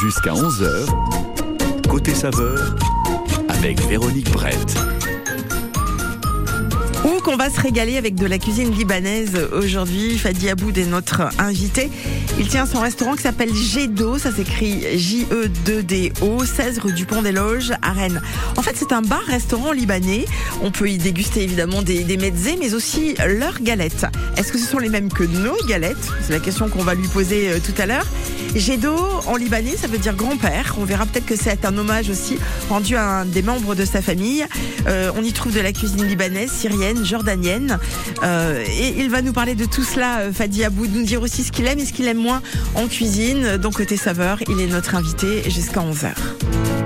Jusqu'à 11h, côté saveur, avec Véronique Brett. Qu'on va se régaler avec de la cuisine libanaise aujourd'hui. Fadi Aboud est notre invité. Il tient son restaurant qui s'appelle Gedo, ça s'écrit J-E-2-D-O, 16 rue du Pont des Loges à Rennes. En fait, c'est un bar-restaurant libanais. On peut y déguster évidemment des, des mezzés, mais aussi leurs galettes. Est-ce que ce sont les mêmes que nos galettes? C'est la question qu'on va lui poser euh, tout à l'heure. Gedo en libanais, ça veut dire grand-père. On verra peut-être que c'est un hommage aussi rendu à un des membres de sa famille. Euh, on y trouve de la cuisine libanaise, syrienne, jordanienne. Euh, et il va nous parler de tout cela, euh, Fadi Aboud, nous dire aussi ce qu'il aime et ce qu'il aime moins en cuisine. Donc côté saveur, il est notre invité jusqu'à 11h.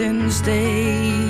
since day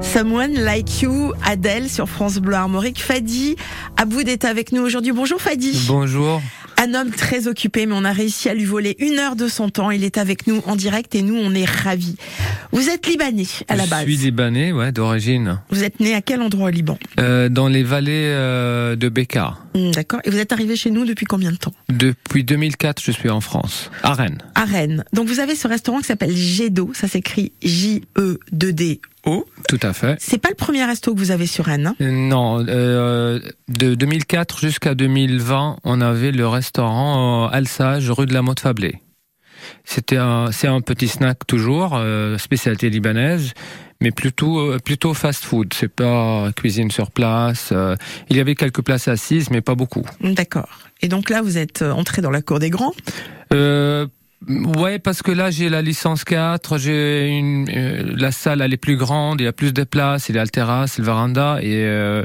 Someone Like You, Adèle sur France Bleu Armorique. Fadi Aboud est avec nous aujourd'hui. Bonjour Fadi. Bonjour. Un homme très occupé, mais on a réussi à lui voler une heure de son temps. Il est avec nous en direct et nous, on est ravis. Vous êtes libanais à la base. Je suis libanais, ouais, d'origine. Vous êtes né à quel endroit au Liban? Euh, dans les vallées euh, de. Hmm, D'accord. Et vous êtes arrivé chez nous depuis combien de temps? Depuis 2004, je suis en France, à Rennes. À Rennes. Donc vous avez ce restaurant qui s'appelle Gedo. Ça s'écrit J-E-2-D-O. Tout à fait. C'est pas le premier resto que vous avez sur Rennes. hein? Non, euh, de 2004 jusqu'à 2020, on avait le restaurant Alsage, rue de la Motte Fablé. C'était un, c'est un petit snack toujours, euh, spécialité libanaise, mais plutôt euh, plutôt fast food. C'est pas cuisine sur place. euh, il y avait quelques places assises, mais pas beaucoup. D'accord. Et donc là, vous êtes entré dans la cour des grands? Ouais, parce que là j'ai la licence 4, j'ai une euh, la salle elle est plus grande, il y a plus de place, il y a le terrasse, le véranda et euh,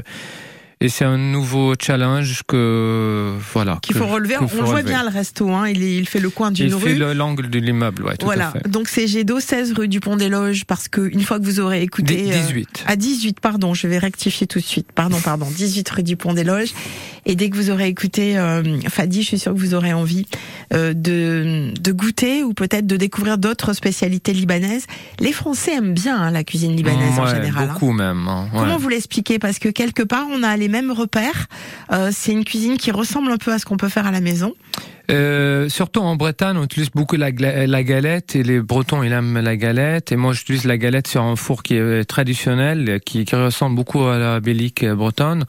et c'est un nouveau challenge que voilà qu'il faut relever. On le voit relever. bien le resto, hein. il, est- il fait le coin d'une Il fait rue. le- l'angle de l'immeuble, ouais, tout voilà, à fait. donc c'est Gédo, 16 rue du Pont des Loges, parce que une fois que vous aurez écouté... Dix- euh, 18. à 18, pardon, je vais rectifier tout de suite. Pardon, pardon, 18 rue du Pont des Loges. Et dès que vous aurez écouté euh, Fadi, je suis sûre que vous aurez envie euh, de, de goûter ou peut-être de découvrir d'autres spécialités libanaises. Les Français aiment bien hein, la cuisine libanaise en général. hein. beaucoup même. hein, ouais. Comment vous l'expliquez? Parce que quelque part, on a les mêmes repères. Euh, c'est une cuisine qui ressemble un peu à ce qu'on peut faire à la maison. Euh, surtout en Bretagne, on utilise beaucoup la, galette et les Bretons ils aiment la galette et moi j'utilise la galette sur un four qui est traditionnel, qui, ressemble beaucoup à la bélique bretonne.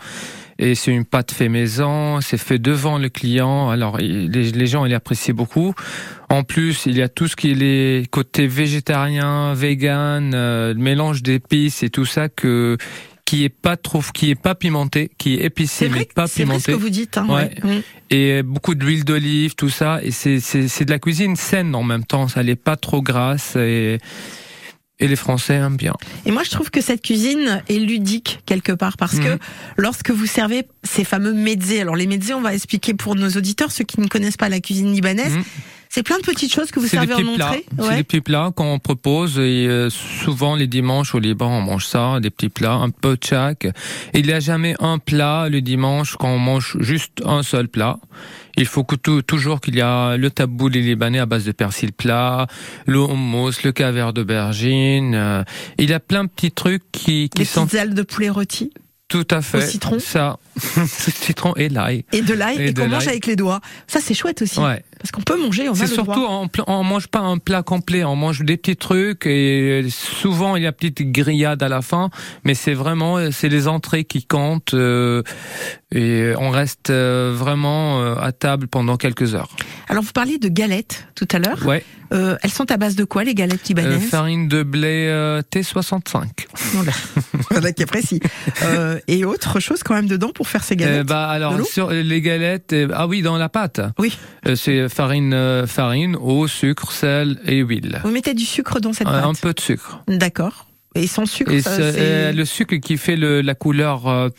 Et c'est une pâte fait maison, c'est fait devant le client. Alors les, gens ils apprécient beaucoup. En plus, il y a tout ce qui est les côtés végétarien, vegan, euh, mélange d'épices et tout ça que qui est pas trop, qui est pas pimenté, qui est épicé C'est mais pas c'est vrai ce pimenté que vous dites. Hein, Ouais. et beaucoup d'huile d'olive, tout ça. Et c'est c'est c'est de la cuisine saine en même temps. Ça n'est pas trop grasse et et les Français aiment bien. Et moi, je trouve que cette cuisine est ludique quelque part parce que Mhm. lorsque vous servez ces fameux mezzés, alors les mezzés, on va expliquer pour nos auditeurs, ceux qui ne connaissent pas la cuisine libanaise, Mhm. C'est plein de petites choses que vous C'est des servez en entrée. C'est Ouais. des petits plats qu'on propose et euh, souvent les dimanches au Liban on mange ça, des petits plats, un peu de chaque. Il n'y a jamais un plat le dimanche quand on mange juste un seul plat. Il faut que tout- toujours qu'il y a le taboul libanais à base de persil plat, le hummus, le cavert d'aubergine. euh, il y a plein de petits trucs qui, qui Des sont petites ailes de poulet rôti tout à fait. citron Ça, citron et l'ail. et de l'ail Et et, qu'on mange avec les doigts. Ça, c'est chouette aussi. Ouais. Parce qu'on peut manger, on C'est surtout, on, on mange pas un plat complet, on mange des petits trucs et souvent il y a petite grillade à la fin, mais c'est vraiment, euh, c'est les entrées qui comptent euh, et on reste euh, vraiment euh, à table pendant quelques heures. Alors, vous parliez de galettes tout à l'heure. Ouais. Euh, elles sont à base de quoi, les galettes Euh, libanaises farine de blé euh, T65. Voilà. Voilà qui est précis. Euh, et autre chose quand même dedans pour faire ces Euh, galettes. bah alors sur les galettes, euh, ah oui dans la pâte. Oui. Euh, c'est farine, euh, farine, eau, sucre, sel et huile. Vous mettez du sucre dans cette Euh, pâte. un peu de sucre. D'accord. Et sans sucre, Et ça, c'est, euh, le sucre qui fait le, la couleur, euh,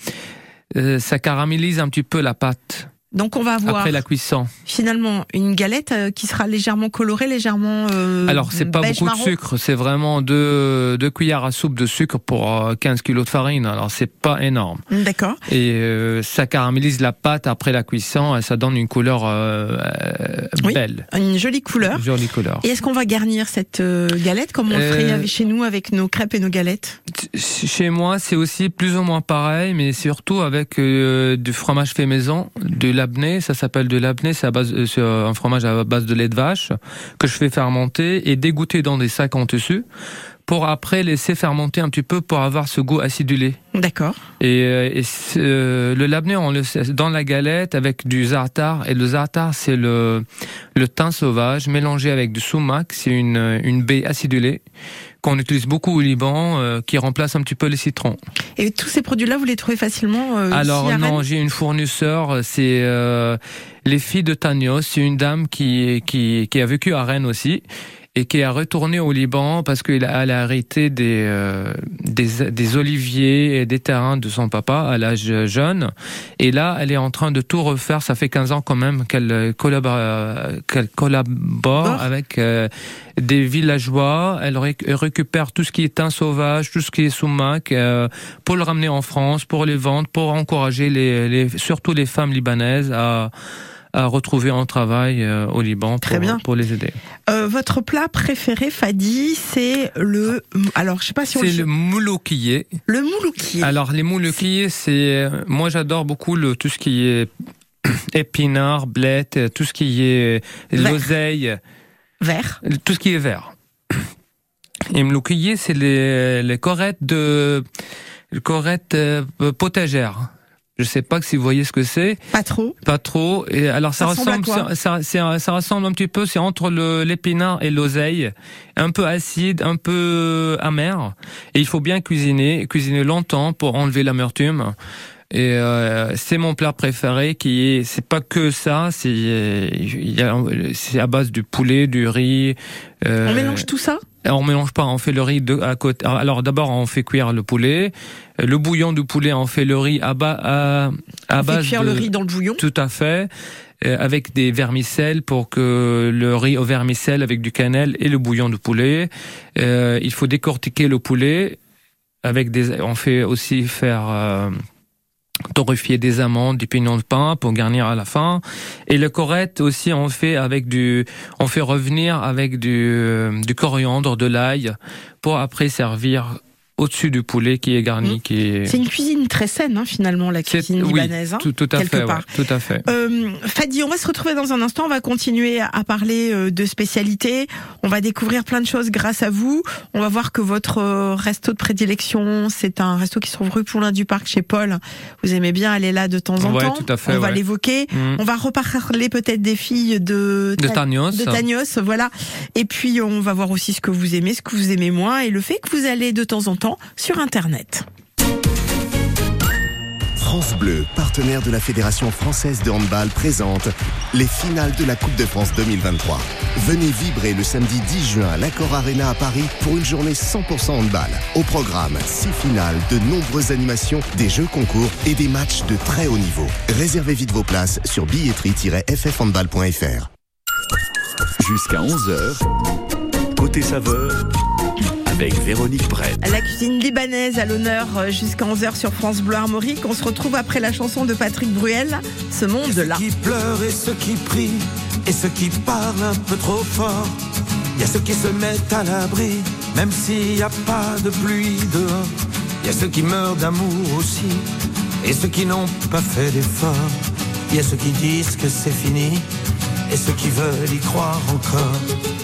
euh, ça caramélise un petit peu la pâte Donc on va avoir après la cuisson. finalement une galette euh, qui sera légèrement colorée, légèrement. Euh, Alors c'est pas beaucoup marron. de sucre, c'est vraiment deux, deux cuillères à soupe de sucre pour euh, 15 kilos de farine. Alors c'est pas énorme. D'accord. Et euh, ça caramélise la pâte après la cuisson et ça donne une couleur euh, euh, Oui. belle, Une jolie couleur. jolie couleur. Et est-ce qu'on va garnir cette euh, galette comme on le ferait Euh, chez nous avec nos crêpes et nos galettes? Chez moi, c'est aussi plus ou moins pareil, mais surtout avec euh, du fromage fait maison, du ça s'appelle du labné, c'est à base, euh, euh, un fromage à base de lait de vache que je fais fermenter et dégoûter dans des sacs en tissu pour après laisser fermenter un petit peu pour avoir ce goût acidulé. D'accord. Et, euh, et euh, le labné, on le sait, dans la galette avec du za'atar. Et le za'atar, c'est le, le thym sauvage mélangé avec du sumac. C'est une, une baie acidulée qu'on utilise beaucoup au Liban, euh, qui remplace un petit peu les citrons. Et tous ces produits-là, vous les trouvez facilement euh, Alors ici à non, j'ai une fournisseur, c'est euh, les filles de Tanios. C'est une dame qui, qui, qui a vécu à Rennes aussi. Et qui a retourné au Liban parce qu'elle a, elle a hérité des, euh, des, des oliviers et des terrains de son papa à l'âge jeune. Et là, elle est en train de tout refaire. Ça fait 15 ans quand même qu'elle collabore, euh, qu'elle collabore avec euh, des villageois. Elle réc- elle récupère tout ce qui est un sauvage, tout ce qui est sumac, euh, pour le ramener en France, pour les vendre, pour encourager les, les surtout les femmes libanaises à à retrouver un travail euh, au Liban Très pour, bien. pour les aider. Euh, votre plat préféré, Fadi, c'est le. Alors, je sais pas si on C'est le. mouloukié. Le moulouki. Alors les mouloukiés, c'est euh, moi j'adore beaucoup le tout ce qui est épinards, blettes, tout ce qui est l'oseille, Vert. tout ce qui est vert. Et mouloukié, c'est les, les corettes de les corettes potagères. Je sais pas si vous voyez ce que c'est. Pas trop. Pas trop. Et alors ça, Ça ressemble ressemble, quoi ça, ça, ça ressemble un petit peu. C'est entre le l'épinard et l'oseille, un peu acide, un peu amer. Et il faut bien cuisiner, cuisiner longtemps pour enlever l'amertume. Et euh, c'est mon plat préféré qui est, c'est pas que ça, c'est c'est à base du poulet, du riz. euh, On mélange tout ça? on mélange pas, on fait le riz de, à côté. Alors d'abord on fait cuire le poulet, le bouillon du poulet, on fait le riz à, bas, à, à On fait base cuire de, le riz dans le bouillon? tout à fait. euh, avec des vermicelles pour que le riz au vermicelle avec du cannelle et le bouillon de poulet. Euh, il faut décortiquer le poulet avec des. On fait aussi faire euh, torréfier des amandes, du pignon de pain pour garnir à la fin. Et le corette aussi on fait avec du. On fait revenir avec du euh, du coriandre, de l'ail pour après servir au-dessus du poulet qui est garni, Mmh. qui est. C'est une cuisine très saine, hein, finalement, la cuisine oui, libanaise. hein. tout, tout à quelque fait, ouais, part. tout à fait. Euh, Fadi, on va se retrouver dans un instant. On va continuer à parler euh, de spécialités. On va découvrir plein de choses grâce à vous. On va voir que votre euh, resto de prédilection, c'est un resto qui se trouve rue Poulain du Parc chez Paul. Vous aimez bien aller là de temps en Ouais, temps. tout à fait, on va l'évoquer. Mm. On va reparler peut-être des filles de De Tagnos. de Tagnos, voilà. Et puis on va voir aussi ce que vous aimez, ce que vous aimez moins, et le fait que vous allez de temps en temps sur Internet. France Bleu, partenaire de la Fédération française de handball, présente les finales de la Coupe de France 2023. Venez vibrer le samedi 10 juin à l'Accor Arena à Paris pour une journée 100% handball. Au programme, six finales, de nombreuses animations, des jeux concours et des matchs de très haut niveau. Réservez vite vos places sur billetterie-ffhandball.fr. Jusqu'à 11h, côté saveur, avec Véronique Brett. La cuisine libanaise à l'honneur euh, jusqu'à 11h sur France Bleu Armorique. On se retrouve après la chanson de Patrick Bruel, Ce monde-là. Ceux qui pleurent et ceux qui prient et ceux qui parlent un peu trop fort. Il y a ceux qui se mettent à l'abri, même s'il n'y a pas de pluie dehors. Il y a ceux qui meurent d'amour aussi et ceux qui n'ont pas fait d'effort. Il y a ceux qui disent que c'est fini et ceux qui veulent y croire encore.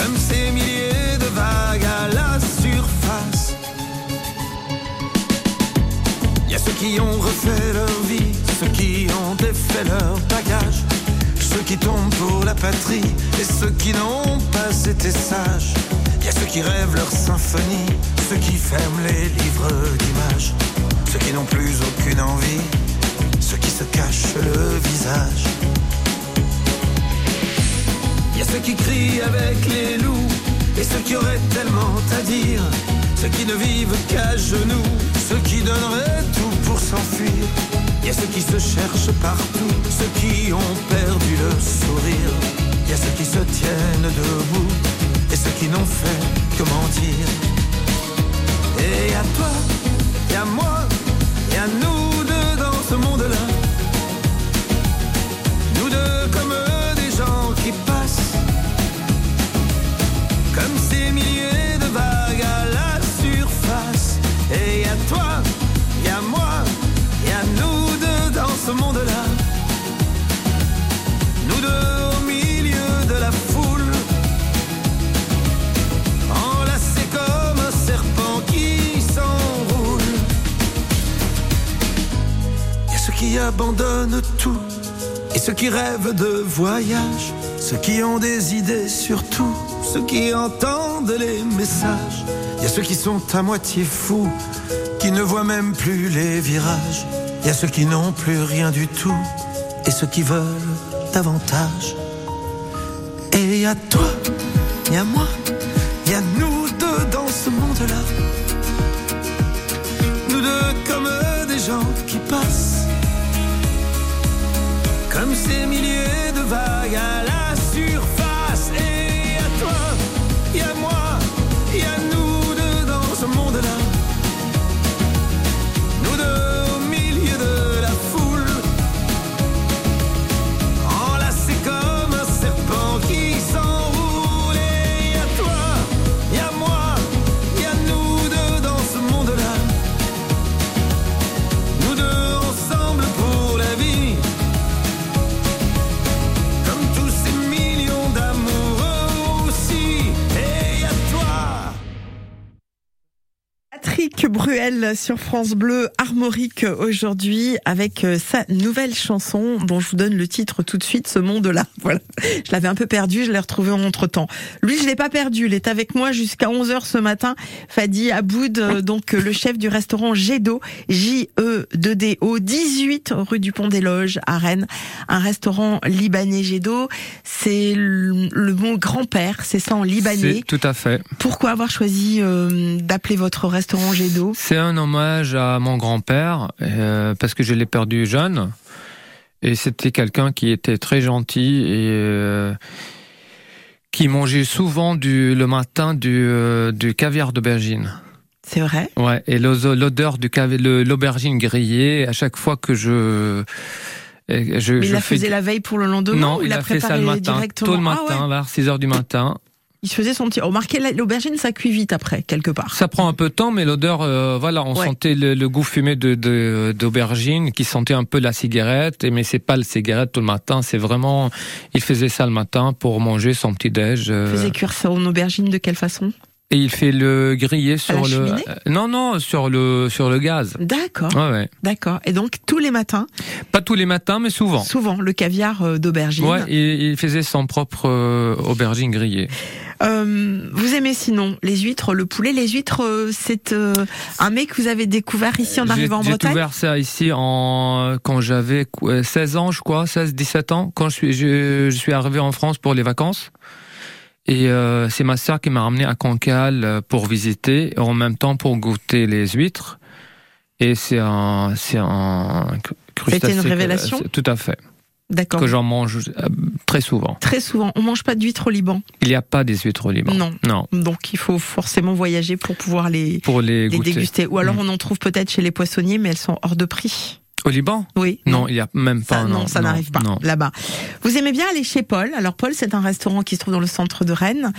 comme ces milliers de vagues à la surface. Y a ceux qui ont refait leur vie, ceux qui ont défait leur bagage, ceux qui tombent pour la patrie et ceux qui n'ont pas été sages. Y a ceux qui rêvent leur symphonie, ceux qui ferment les livres d'images, ceux qui n'ont plus aucune envie, ceux qui se cachent le visage. Y a ceux qui crient avec les loups et ceux qui auraient tellement à dire. Ceux qui ne vivent qu'à genoux, ceux qui donneraient tout pour s'enfuir. Il y a ceux qui se cherchent partout, ceux qui ont perdu le sourire. Il y a ceux qui se tiennent debout et ceux qui n'ont fait que mentir. Et à toi, et à moi, et à nous deux dans ce monde-là. Nous deux comme des milieu de vagues à la surface. Et y a toi, y a moi, y a nous deux dans ce monde-là. Nous deux au milieu de la foule, enlacés comme un serpent qui s'enroule. Y ceux qui abandonnent tout et ceux qui rêvent de voyage, ceux qui ont des idées sur tout ceux qui entendent les messages. Il y a ceux qui sont à moitié fous, qui ne voient même plus les virages. Il y a ceux qui n'ont plus rien du tout et ceux qui veulent davantage. Et il toi, il y moi, il y nous deux dans ce monde-là. Sur France Bleu Armorique aujourd'hui avec euh, sa nouvelle chanson dont je vous donne le titre tout de suite, Ce monde-là. Voilà. Je l'avais un peu perdu, je l'ai retrouvé entre temps. Lui, je l'ai pas perdu. Il est avec moi jusqu'à 11h ce matin. Fadi Aboud, euh, donc euh, le chef du restaurant Gedo, J-E-D-D-O, 18 rue du Pont des Loges à Rennes. Un restaurant libanais Gedo. C'est le, mot grand-père, c'est ça en libanais. Tout à fait. Pourquoi avoir choisi euh, d'appeler votre restaurant C'est un hommage à mon grand-père, euh, parce que je l'ai perdu jeune. Et c'était quelqu'un qui était très gentil et euh, qui mangeait souvent du, le matin du, euh, du caviar d'aubergine. C'est vrai? Ouais, et l'o- l'odeur du l'aubergine grillée, à chaque fois que je... je, Mais je il la fais faisait du- la veille pour le lendemain Non, ou il a fait ça le matin, tôt le Ah matin, ouais. vers 6 heures du matin. Il se faisait son petit... Remarquez, la- l'aubergine, ça cuit vite après, quelque part. Ça prend un peu de temps, mais l'odeur, euh, voilà, on Ouais. sentait le, le goût fumé de d'aubergine, qui sentait un peu la cigarette. Et mais c'est pas le cigarette tout le matin, c'est vraiment, il faisait ça le matin pour manger son petit déj. Il faisait cuire en aubergine de quelle façon? Et il fait le griller sur la le, euh, non non, sur le sur le gaz. D'accord, Ouais, ouais. d'accord. Et donc, tous les matins, Pas tous les matins, mais souvent. souvent, le caviar euh, d'aubergine. Ouais, et il faisait son propre euh, aubergine grillée. Euh, vous aimez sinon les huîtres, le poulet Les huîtres, euh, c'est euh, un mets que vous avez découvert ici en J'ai- arrivant en J'ai Bretagne découvert ça ici en quand j'avais quoi, 16 ans, je crois, 16, 17 ans, quand je suis, je, je suis arrivé en France pour les vacances. Et euh, c'est ma sœur qui m'a ramené à Cancale euh, pour visiter, et en même temps pour goûter les huîtres. Et c'est un, c'est un crustacé. une révélation Tout à fait. D'accord. Que j'en mange euh, très souvent. Très souvent, on mange pas d'huîtres au Liban. Il n'y a pas des huîtres au Liban. Non. Non. Donc il faut forcément voyager pour pouvoir les, Pour les, les déguster. Ou alors Mm. on en trouve peut-être chez les poissonniers, mais elles sont hors de prix. Au Liban? Oui. Non, il n'y a même pas. Ça, non, ça n'arrive pas non. là-bas. Vous aimez bien aller chez Paul? Alors Paul, c'est un restaurant qui se trouve dans le centre de Rennes,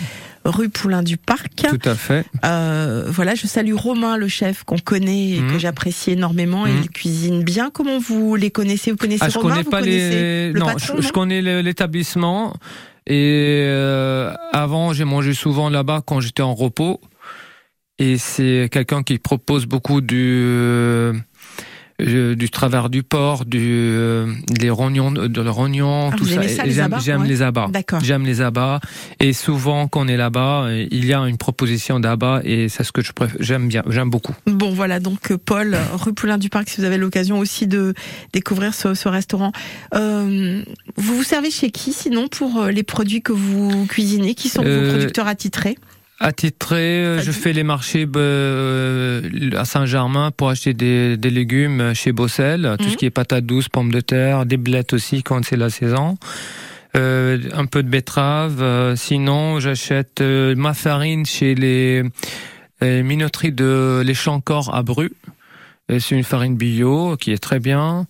rue Poulain du Parc. Tout à fait. Euh, voilà, je salue Romain, le chef qu'on connaît et que Mhm. j'apprécie énormément. Mhm. Il cuisine bien. Comment vous les connaissez? Vous connaissez Ah, je Romain? connais pas les. le non, patron, je, je non? connais l'établissement. Et euh, avant, j'ai mangé souvent là-bas quand j'étais en repos. Et c'est quelqu'un qui propose beaucoup du euh, euh, du travers du porc, du euh, les rognons, de le rognon, Ah, tout ça. j'aime, Ouais. les abats. D'accord. J'aime les abats. Et souvent, quand on est là-bas, euh, il y a une proposition d'abats et c'est ce que je préfère. J'aime bien, j'aime beaucoup. Bon, voilà, donc euh, Paul, rue Poulain du Parc, si vous avez l'occasion aussi de découvrir ce, ce restaurant. Euh, vous vous servez chez qui sinon pour euh, les produits que vous cuisinez Qui sont vos Euh, producteurs attitrés? Attitré, euh, je fais les marchés euh, à Saint-Germain pour acheter des, des légumes chez Bossel, tout Mhm. ce qui est patates douces, pommes de terre, des blettes aussi quand c'est la saison. Euh, un peu de betterave. euh, sinon, j'achète euh, ma farine chez les, les minoteries de les Chancors à Bru. Euh, C'est une farine bio qui est très bien.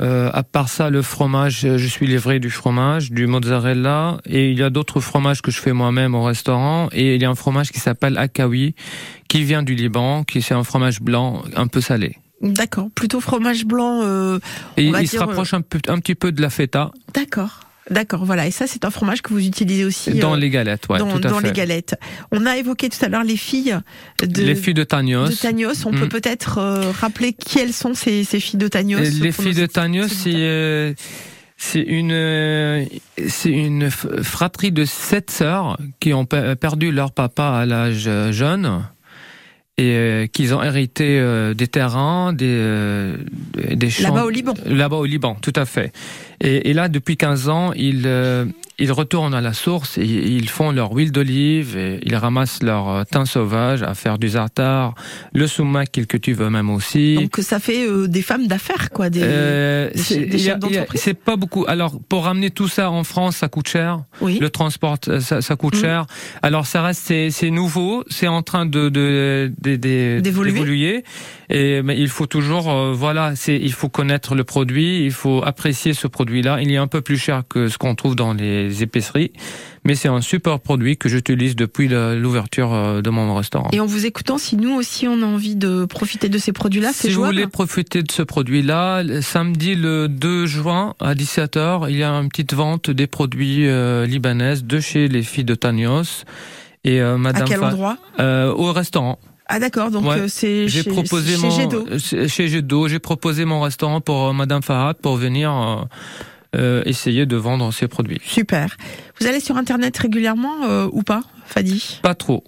Euh, à part ça, le fromage, je suis livré du fromage, du mozzarella, et il y a d'autres fromages que je fais moi-même au restaurant. Et il y a un fromage qui s'appelle akawi, qui vient du Liban, qui c'est un fromage blanc un peu salé. D'accord, plutôt fromage blanc. euh, Et il se dire, rapproche un, peu, un petit peu de la feta. D'accord. D'accord, voilà. Et ça, c'est un fromage que vous utilisez aussi Dans euh, les galettes, ouais, dans, tout à dans fait. les galettes. On a évoqué tout à l'heure les filles de, Les filles de Tagnos. de Tagnos. On Mm. peut peut-être euh, rappeler quelles sont ces, ces filles de Tagnos Les filles de Tagnos, c'est euh, c'est une c'est une fratrie de sept sœurs qui ont pe- perdu leur papa à l'âge jeune et euh, qu'ils ont hérité euh, des terrains, des euh, des champs. Là-bas au Liban. Là-bas au Liban, tout à fait. Et, et là, depuis 15 ans, ils, euh, ils retournent à la source et ils font leur huile d'olive, et ils ramassent leur euh, thym sauvage à faire du zartar, le sumac qu'ils cultivent eux-mêmes aussi. Donc ça fait euh, des femmes d'affaires, quoi. Des... Euh, des des chefs d'entreprise C'est pas beaucoup. Alors, pour ramener tout ça en France, ça coûte cher. Oui. Le transport, euh, ça, ça coûte Mm. cher. Alors, ça reste, c'est, nouveau, c'est en train de, de, de- de- D'évoluer. d'évoluer. Et mais il faut toujours, euh, voilà, c'est, il faut connaître le produit, il faut apprécier ce produit-là. Il est un peu plus cher que ce qu'on trouve dans les épiceries, mais c'est un super produit que j'utilise depuis l'ouverture euh, de mon restaurant. Et en vous écoutant, si nous aussi on a envie de profiter de ces produits-là, c'est Si vous voulez profiter de ce produit-là, samedi le 2 juin à 17h, il y a une petite vente des produits euh, libanaises de chez les filles de Tanios. Et euh, À Madame quel Fa- endroit euh, Au restaurant. Ah d'accord, donc Ouais. c'est chez, proposé chez mon Gédo. chez chez Gédo, j'ai proposé mon restaurant pour Madame Farad pour venir euh, essayer de vendre ces produits. Super. Vous allez sur internet régulièrement euh, ou pas, Fadi? Pas trop.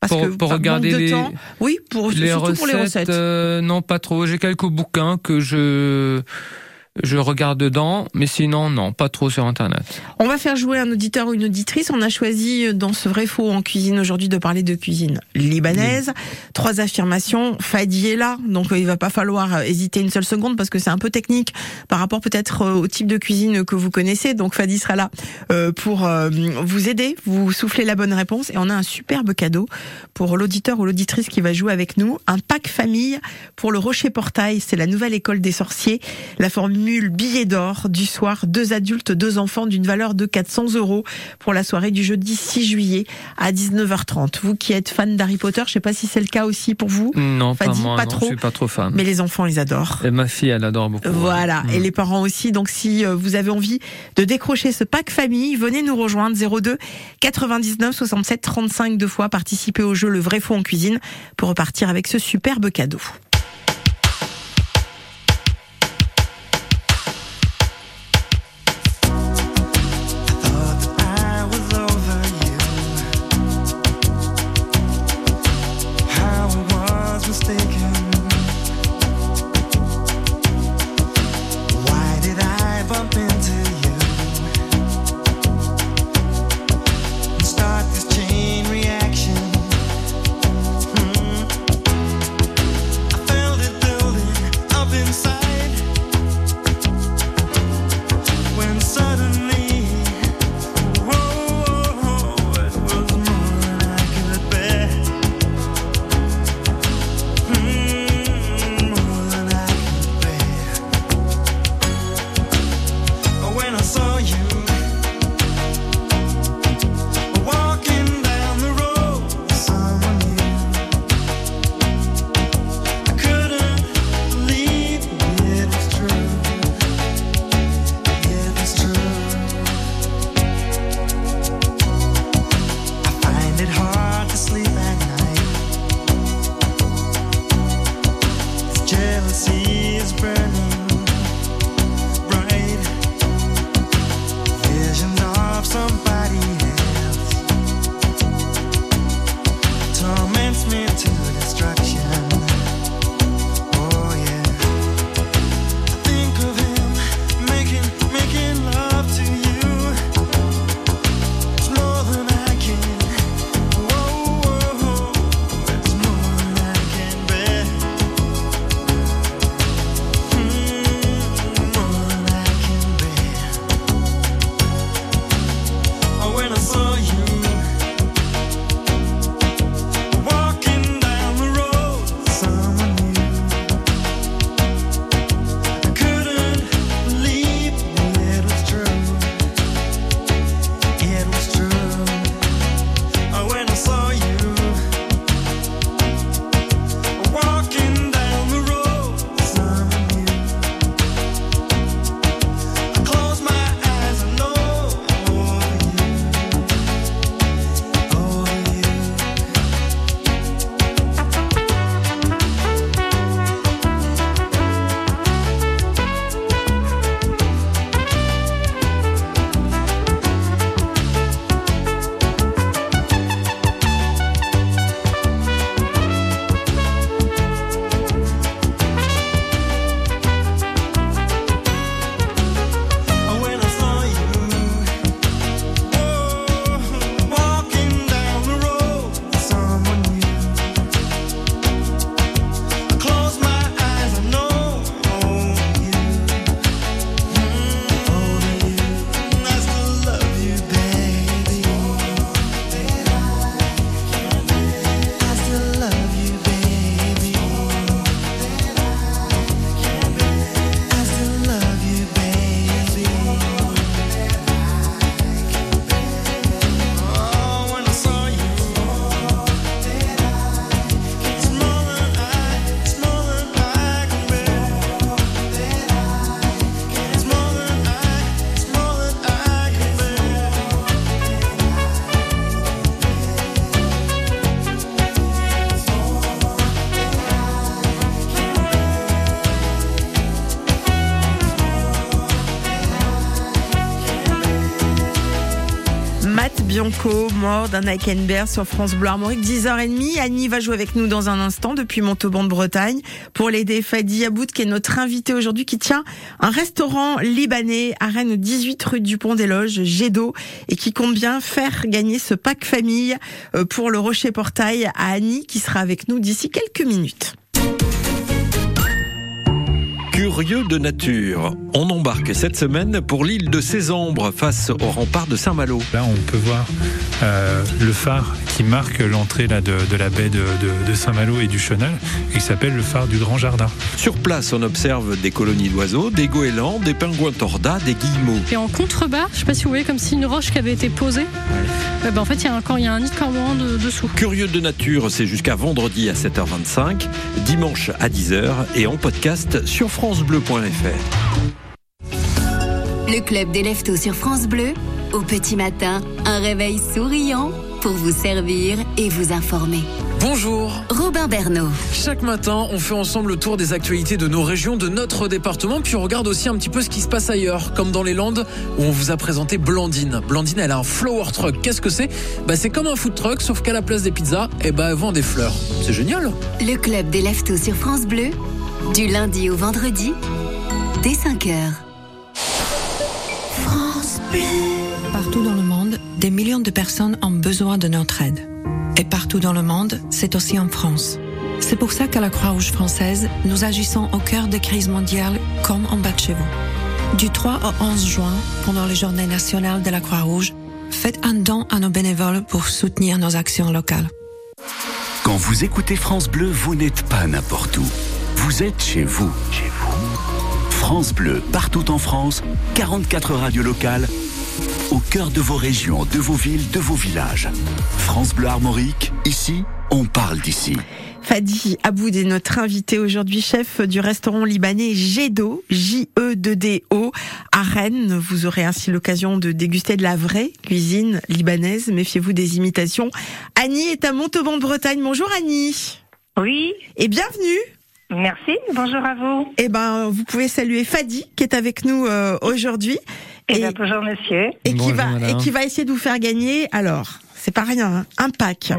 Parce Pour- que pour regarder les- temps. Oui, pour Les surtout recettes, pour les recettes. euh, non pas trop. J'ai quelques bouquins que je je regarde dedans, mais sinon non, pas trop sur internet. On va faire jouer un auditeur ou une auditrice. On a choisi euh, dans ce vrai faux en cuisine aujourd'hui de parler de cuisine libanaise. Trois affirmations. Fadi est là, donc euh, il va pas falloir euh, hésiter une seule seconde parce que c'est un peu technique par rapport peut-être au type de cuisine que vous connaissez. Donc Fadi sera là pour vous aider, vous souffler la bonne réponse et on a un superbe cadeau pour l'auditeur ou l'auditrice qui va jouer avec nous. Un pack famille pour le Rocher Portail. C'est la nouvelle école des sorciers. La formule billet d'or du soir. Deux adultes, deux enfants d'une valeur de 400 euros pour la soirée du jeudi 6 juillet à 19h30. Vous qui êtes fan d'Harry Potter, je sais pas si c'est le cas aussi pour vous, Non, pas moi, pas non, trop. je suis pas trop fan. mais les enfants les adorent. Et ma fille, elle adore beaucoup. Voilà, Mm. et les parents aussi. Donc si euh, vous avez envie de décrocher ce pack famille, venez nous rejoindre 02 99 67 35 deux fois, participer au jeu Le vrai faux en cuisine pour repartir avec ce superbe cadeau. D'un Heckenberg sur France Bleu Armorique, 10h30. Annie va jouer avec nous dans un instant depuis Montauban de Bretagne pour l'aider Fadi Aboud qui est notre invité aujourd'hui qui tient un restaurant libanais à Rennes 18 rue du Pont des Loges, Gédo et qui compte bien faire gagner ce pack famille euh, pour le Rocher Portail à Annie qui sera avec nous d'ici quelques minutes. Curieux de nature, on embarque cette semaine pour l'île de Cézembre face au rempart de Saint-Malo. Là, on peut voir euh, le phare qui marque l'entrée là, de, de la baie de, de- de Saint-Malo et du Chenal, et qui s'appelle le phare du Grand Jardin. Sur place, on observe des colonies d'oiseaux, des goélands, des pingouins tordas, des guillemots. Et en contrebas, je sais pas si vous voyez comme si une roche qui avait été posée. Ouais, ben en fait, il y a un, cor- il y a un nid de dessous. Curieux de nature, c'est jusqu'à vendredi à 7h25, dimanche à 10h et en podcast sur francebleu.fr. Le club des leftos sur France Bleu. Au petit matin, un réveil souriant pour vous servir et vous informer. Bonjour. Robin Bernot. Chaque matin, on fait ensemble le tour des actualités de nos régions, de notre département, puis on regarde aussi un petit peu ce qui se passe ailleurs, comme dans les Landes où on vous a présenté Blandine. Blandine, elle a un flower truck. Qu'est-ce que c'est? Bah, c'est comme un food truck, sauf qu'à la place des pizzas, eh ben, elle vend des fleurs. C'est génial. Le club des leftos sur France Bleu. Du lundi au vendredi, dès 5h. France Bleu. Partout dans le monde, des millions de personnes ont besoin de notre aide. Et partout dans le monde, c'est aussi en France. C'est pour ça qu'à la Croix-Rouge française, nous agissons au cœur des crises mondiales comme en bas de chez vous. Du 3 au 11 juin, pendant les journées nationales de la Croix-Rouge, faites un don à nos bénévoles pour soutenir nos actions locales. Quand vous écoutez France Bleu, vous n'êtes pas n'importe où. Vous êtes chez vous. Chez vous. France Bleu, partout en France, 44 radios locales, au cœur de vos régions, de vos villes, de vos villages. France Bleu Armorique, ici, on parle d'ici. Fadi Aboud est notre invité aujourd'hui, chef du restaurant libanais Gédo, J-E-D-D-O, à Rennes. Vous aurez ainsi l'occasion de déguster de la vraie cuisine libanaise. Méfiez-vous des imitations. Annie est à Montauban de Bretagne. Bonjour Annie. Oui. Et bienvenue. Merci, bonjour à vous. Eh ben, vous pouvez saluer Fadi qui est avec nous euh, aujourd'hui. Eh ben, bonjour monsieur. Et qui Bonjour, va madame. et qui va essayer de vous faire gagner. Alors, c'est pas rien, hein, un pack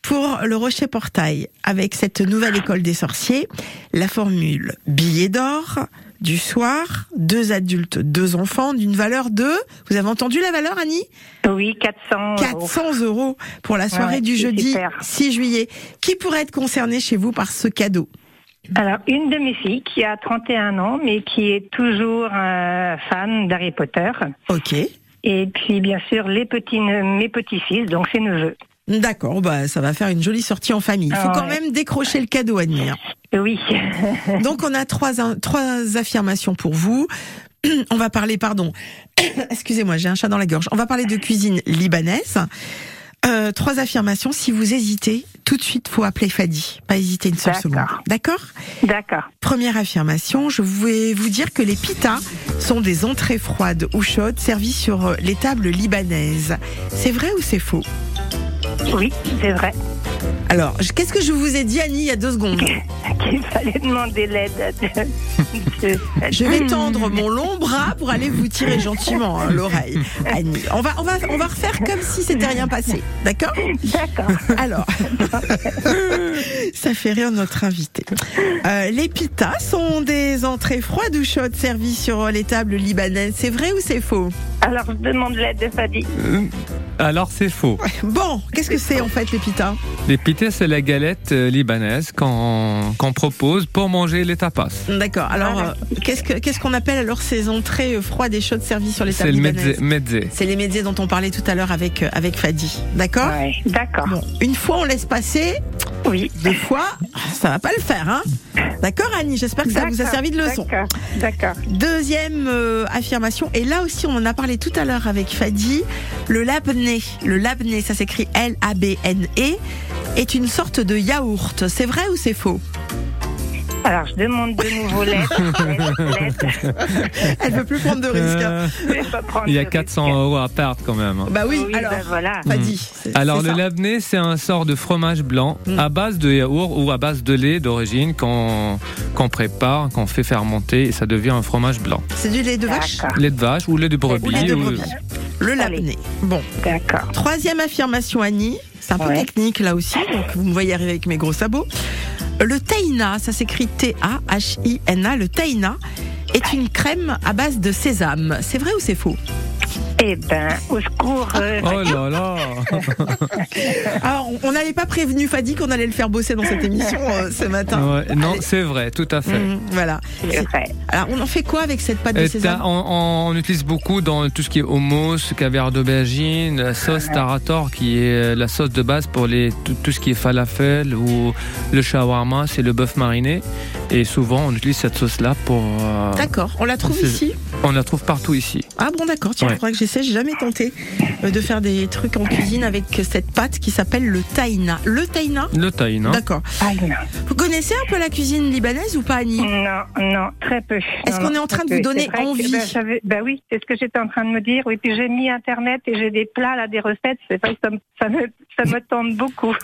pour le Rocher Portail avec cette nouvelle école des sorciers. La formule billet d'or du soir, deux adultes, deux enfants, d'une valeur de. Vous avez entendu la valeur, Annie? Oui, 400 400 euros pour la soirée Ouais, du jeudi super. 6 juillet. Qui pourrait être concerné chez vous par ce cadeau? Alors, une de mes filles qui a 31 ans, mais qui est toujours euh, fan d'Harry Potter. Ok. Et puis, bien sûr, les petits, mes petits-fils, donc ses neveux. D'accord, bah ça va faire une jolie sortie en famille. Il faut Ah quand ouais. même décrocher le cadeau, Annie. Oui. Donc on a trois trois affirmations pour vous. On va parler, pardon. Excusez-moi, j'ai un chat dans la gorge. On va parler de cuisine libanaise. Euh, trois affirmations. Si vous hésitez, tout de suite, faut appeler Fadi. Pas hésiter une seule seconde. D'accord D'accord. Première affirmation. Je vais vous dire que les pitas sont des entrées froides ou chaudes servies sur euh, les tables libanaises. C'est vrai ou c'est faux? Oui, c'est vrai. Alors, qu'est-ce que je vous ai dit, Annie, il y a deux secondes? Qu'il fallait demander l'aide de, de- Je vais tendre mon long bras pour aller vous tirer gentiment hein, l'oreille, Annie. On va, on va, on va refaire comme si c'était rien passé, d'accord? D'accord. Alors, ça fait rire notre invité. Euh, les pitas sont des entrées froides ou chaudes servies sur les tables libanaises. C'est vrai ou c'est faux? Alors, je demande l'aide de Fadi. Alors c'est faux. Bon, qu'est-ce que c'est en fait les pitas Les pités, c'est la galette euh, libanaise qu'on qu'on propose pour manger les tapas. D'accord. Alors, euh, qu'est-ce que qu'est-ce qu'on appelle alors ces entrées euh, froides et chaudes servies sur les C'est tables le mezze. C'est les médias dont on parlait tout à l'heure avec, euh, avec Fadi. D'accord Ouais, d'accord. Bon, une fois on laisse passer. Oui. Deux fois, ça va pas le faire, hein D'accord, Annie J'espère que ça vous a servi de leçon. D'accord. D'accord. Deuxième euh, affirmation, et là aussi on en a parlé tout à l'heure avec Fadi, le labné, le labné, ça s'écrit L-A-B-N-E, est une sorte de yaourt. C'est vrai ou c'est faux? Alors, je demande de nouveau l'aide. Elle veut plus prendre de risques. hein. Euh, pas il y a de 400 risques. euros à perdre quand même. hein. Bah oui, Oui, alors, ben voilà. Fadi. Mm. c'est- Alors le labné, c'est un sort de fromage blanc Mm. à base de yaourt ou à base de lait d'origine qu'on prépare, qu'on fait fermenter et ça devient un fromage blanc. C'est du lait de vache? Lait de vache ou lait de brebis. Ou lait de ou- brebis. Le labné. Bon. D'accord. Troisième affirmation, Annie. C'est un peu technique là aussi, donc vous me voyez arriver avec mes gros sabots. Le taïna, ça s'écrit T-A-H-I-N-A, le taïna est une crème à base de sésame. C'est vrai ou c'est faux? Eh ben, au secours. euh, Oh là là Alors, on- on n'avait pas prévenu Fadi qu'on allait le faire bosser dans cette émission euh, ce matin. Ouais, Non, c'est vrai, tout à fait. Mhm, voilà. c'est vrai. Alors, on en fait quoi avec cette pâte de Et sésame on, on utilise beaucoup dans tout ce qui est hummus, caviar d'aubergine, la sauce tarator qui est la sauce de base pour les, tout, tout ce qui est falafel ou le shawarma, c'est le bœuf mariné. Et souvent on utilise cette sauce-là pour. euh, D'accord, on la trouve ici On la trouve partout ici. Ah bon d'accord, tiens, Ouais. que j'essaie, j'ai jamais tenté euh, de faire des trucs en cuisine avec cette pâte qui s'appelle le taïna. Le taïna Le taïna. D'accord. Vous connaissez un peu la cuisine libanaise ou pas Annie? Non, non, très peu. Est-ce qu'on est en train de vous donner vrai que, envie ben, ben oui, c'est ce que j'étais en train de me dire. Oui, puis j'ai mis Internet et j'ai des plats, là, des recettes. C'est vrai que ça me, ça me, ça me tente beaucoup.